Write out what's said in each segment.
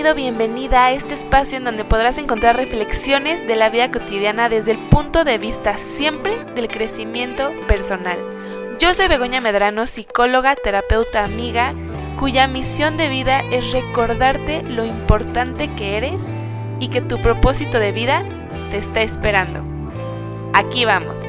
Bienvenida a este espacio en donde podrás encontrar reflexiones de la vida cotidiana desde el punto de vista siempre del crecimiento personal. Yo soy Begoña Medrano, psicóloga, terapeuta, amiga, cuya misión de vida es recordarte lo importante que eres y que tu propósito de vida te está esperando. Aquí vamos.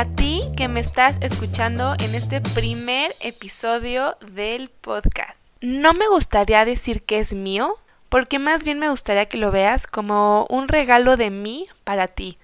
A ti que me estás escuchando en este primer episodio del podcast. No me gustaría decir que es mío, porque más bien me gustaría que lo veas como un regalo de mí para ti,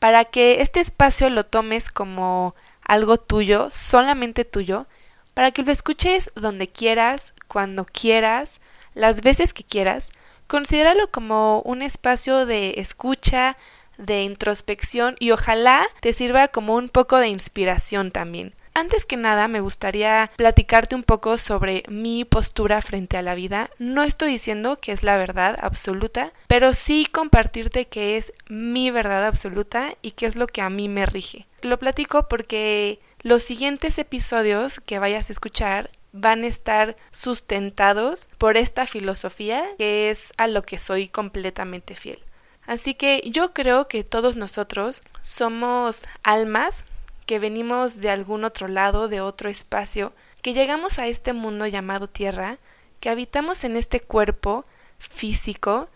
para que este espacio lo tomes como algo tuyo, solamente tuyo, para que lo escuches donde quieras, cuando quieras, las veces que quieras. Considéralo como un espacio de escucha, de introspección y ojalá te sirva como un poco de inspiración también. Antes que nada me gustaría platicarte un poco sobre mi postura frente a la vida. No estoy diciendo que es la verdad absoluta, pero sí compartirte que es mi verdad absoluta y qué es lo que a mí me rige. Lo platico porque los siguientes episodios que vayas a escuchar van a estar sustentados por esta filosofía que es a lo que soy completamente fiel. Así que yo creo que todos nosotros somos almas que venimos de algún otro lado, de otro espacio, que llegamos a este mundo llamado Tierra, que habitamos en este cuerpo físico,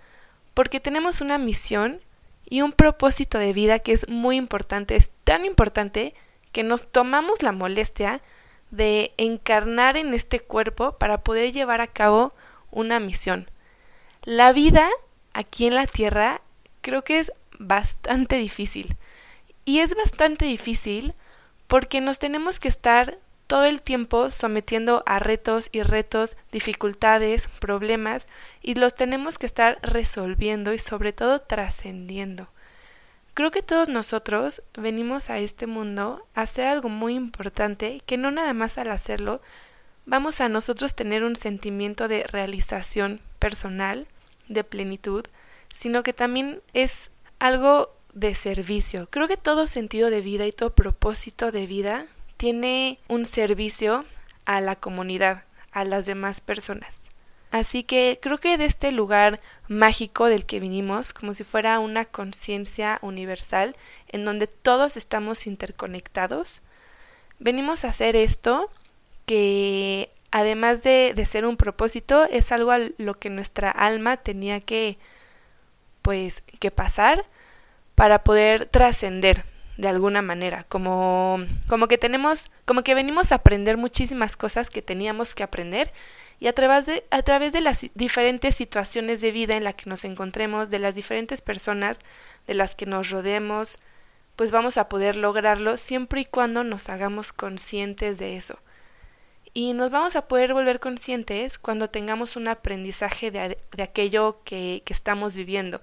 porque tenemos una misión y un propósito de vida que es muy importante, es tan importante que nos tomamos la molestia de encarnar en este cuerpo para poder llevar a cabo una misión. La vida aquí en la Tierra creo que es bastante difícil. Y es bastante difícil porque nos tenemos que estar todo el tiempo sometiendo a retos y retos, dificultades, problemas, y los tenemos que estar resolviendo y sobre todo trascendiendo. Creo que todos nosotros venimos a este mundo a hacer algo muy importante que no nada más al hacerlo vamos a nosotros tener un sentimiento de realización personal, de plenitud, sino que también es algo de servicio. Creo que todo sentido de vida y todo propósito de vida tiene un servicio a la comunidad, a las demás personas. Así que creo que de este lugar mágico del que vinimos, como si fuera una conciencia universal en donde todos estamos interconectados, venimos a hacer esto que además de, de ser un propósito es algo a lo que nuestra alma tenía que pues que pasar para poder trascender de alguna manera, como como que tenemos como que venimos a aprender muchísimas cosas que teníamos que aprender y a través de a través de las diferentes situaciones de vida en las que nos encontremos, de las diferentes personas de las que nos rodeemos, pues vamos a poder lograrlo siempre y cuando nos hagamos conscientes de eso. Y nos vamos a poder volver conscientes cuando tengamos un aprendizaje de, de aquello que, que, estamos viviendo,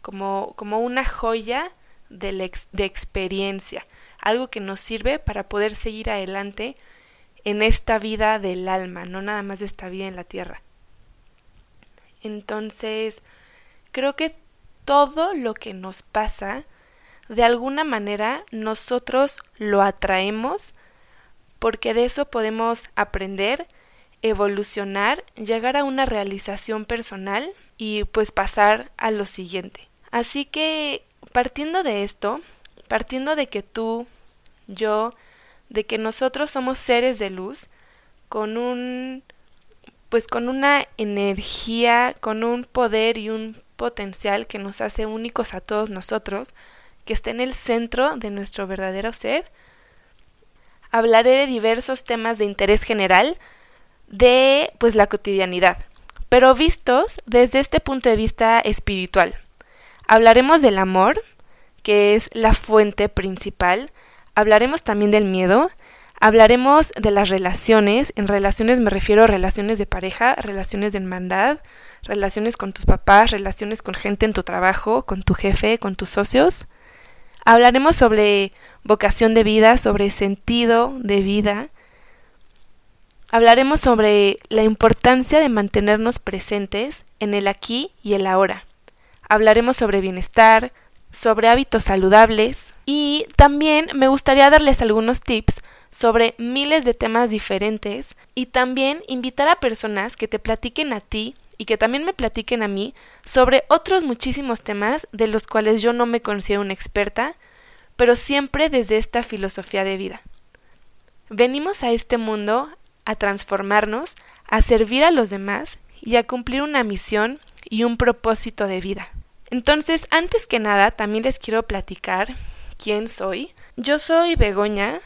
como, como una joya de, de experiencia, algo que nos sirve para poder seguir adelante en esta vida del alma, no nada más de esta vida en la tierra. Entonces, creo que todo lo que nos pasa, de alguna manera nosotros lo atraemos porque de eso podemos aprender, evolucionar, llegar a una realización personal y pues pasar a lo siguiente. Así que partiendo de esto, partiendo de que tú, yo, de que nosotros somos seres de luz, con un pues con una energía, con un poder y un potencial que nos hace únicos a todos nosotros, que está en el centro de nuestro verdadero ser, hablaré de diversos temas de interés general de pues la cotidianidad, pero vistos desde este punto de vista espiritual. Hablaremos del amor, que es la fuente principal, hablaremos también del miedo, hablaremos de las relaciones, en relaciones me refiero a relaciones de pareja, relaciones de hermandad, relaciones con tus papás, relaciones con gente en tu trabajo, con tu jefe, con tus socios. Hablaremos sobre vocación de vida, sobre sentido de vida. Hablaremos sobre la importancia de mantenernos presentes en el aquí y el ahora. Hablaremos sobre bienestar, sobre hábitos saludables y también me gustaría darles algunos tips sobre miles de temas diferentes y también invitar a personas que te platiquen a ti y que también me platiquen a mí sobre otros muchísimos temas de los cuales yo no me considero una experta, pero siempre desde esta filosofía de vida. Venimos a este mundo a transformarnos, a servir a los demás y a cumplir una misión y un propósito de vida. Entonces, antes que nada, también les quiero platicar quién soy. Yo soy Begoña,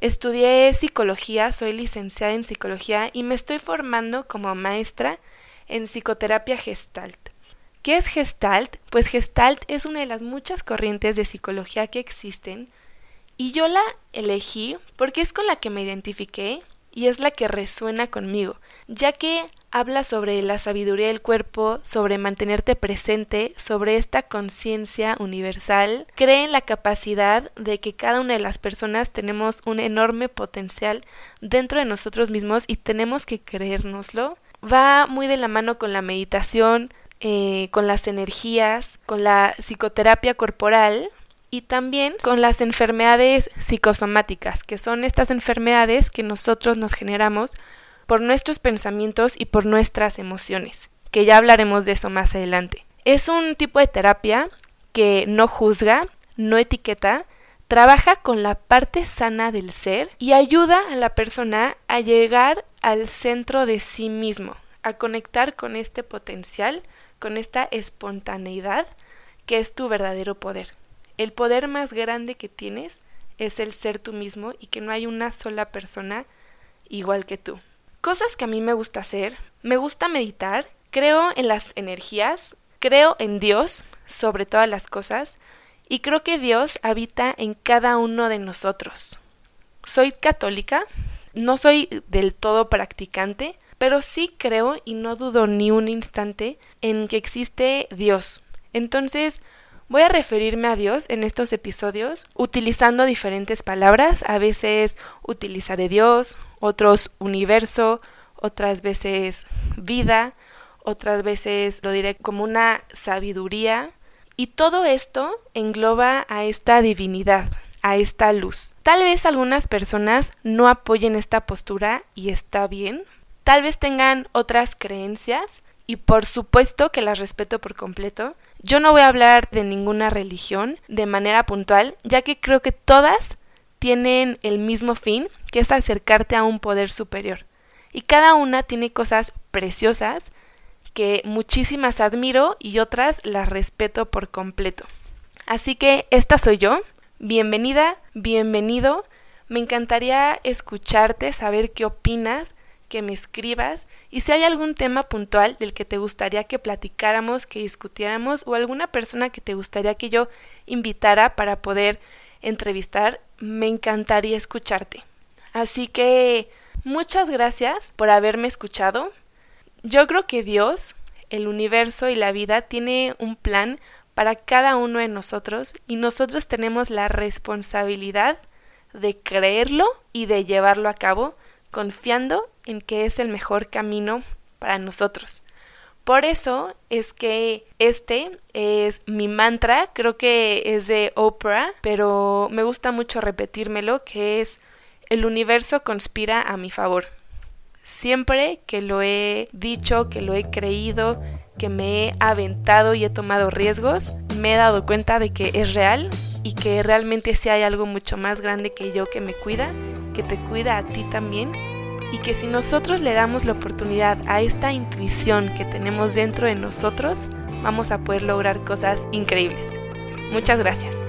estudié psicología, soy licenciada en psicología y me estoy formando como maestra en psicoterapia gestalt. ¿Qué es gestalt? Pues gestalt es una de las muchas corrientes de psicología que existen y yo la elegí porque es con la que me identifiqué y es la que resuena conmigo, ya que habla sobre la sabiduría del cuerpo, sobre mantenerte presente, sobre esta conciencia universal, cree en la capacidad de que cada una de las personas tenemos un enorme potencial dentro de nosotros mismos y tenemos que creérnoslo. Va muy de la mano con la meditación, eh, con las energías, con la psicoterapia corporal, y también con las enfermedades psicosomáticas, que son estas enfermedades que nosotros nos generamos por nuestros pensamientos y por nuestras emociones, que ya hablaremos de eso más adelante. Es un tipo de terapia que no juzga, no etiqueta, trabaja con la parte sana del ser y ayuda a la persona a llegar al centro de sí mismo, a conectar con este potencial, con esta espontaneidad que es tu verdadero poder. El poder más grande que tienes es el ser tú mismo y que no hay una sola persona igual que tú. Cosas que a mí me gusta hacer, me gusta meditar, creo en las energías, creo en Dios sobre todas las cosas y creo que Dios habita en cada uno de nosotros. Soy católica, no soy del todo practicante, pero sí creo y no dudo ni un instante en que existe Dios. Entonces, Voy a referirme a Dios en estos episodios utilizando diferentes palabras. A veces utilizaré Dios, otros universo, otras veces vida, otras veces lo diré como una sabiduría. Y todo esto engloba a esta divinidad, a esta luz. Tal vez algunas personas no apoyen esta postura y está bien. Tal vez tengan otras creencias y por supuesto que las respeto por completo. Yo no voy a hablar de ninguna religión de manera puntual, ya que creo que todas tienen el mismo fin, que es acercarte a un poder superior. Y cada una tiene cosas preciosas que muchísimas admiro y otras las respeto por completo. Así que esta soy yo. Bienvenida, bienvenido. Me encantaría escucharte, saber qué opinas, que me escribas y si hay algún tema puntual del que te gustaría que platicáramos, que discutiéramos o alguna persona que te gustaría que yo invitara para poder entrevistar, me encantaría escucharte. Así que muchas gracias por haberme escuchado. Yo creo que Dios, el universo y la vida tiene un plan para cada uno de nosotros y nosotros tenemos la responsabilidad de creerlo y de llevarlo a cabo confiando en que es el mejor camino para nosotros. Por eso es que este es mi mantra, creo que es de Oprah, pero me gusta mucho repetírmelo, que es el universo conspira a mi favor. Siempre que lo he dicho, que lo he creído, que me he aventado y he tomado riesgos, me he dado cuenta de que es real y que realmente si hay algo mucho más grande que yo que me cuida, que te cuida a ti también y que si nosotros le damos la oportunidad a esta intuición que tenemos dentro de nosotros, vamos a poder lograr cosas increíbles. Muchas gracias.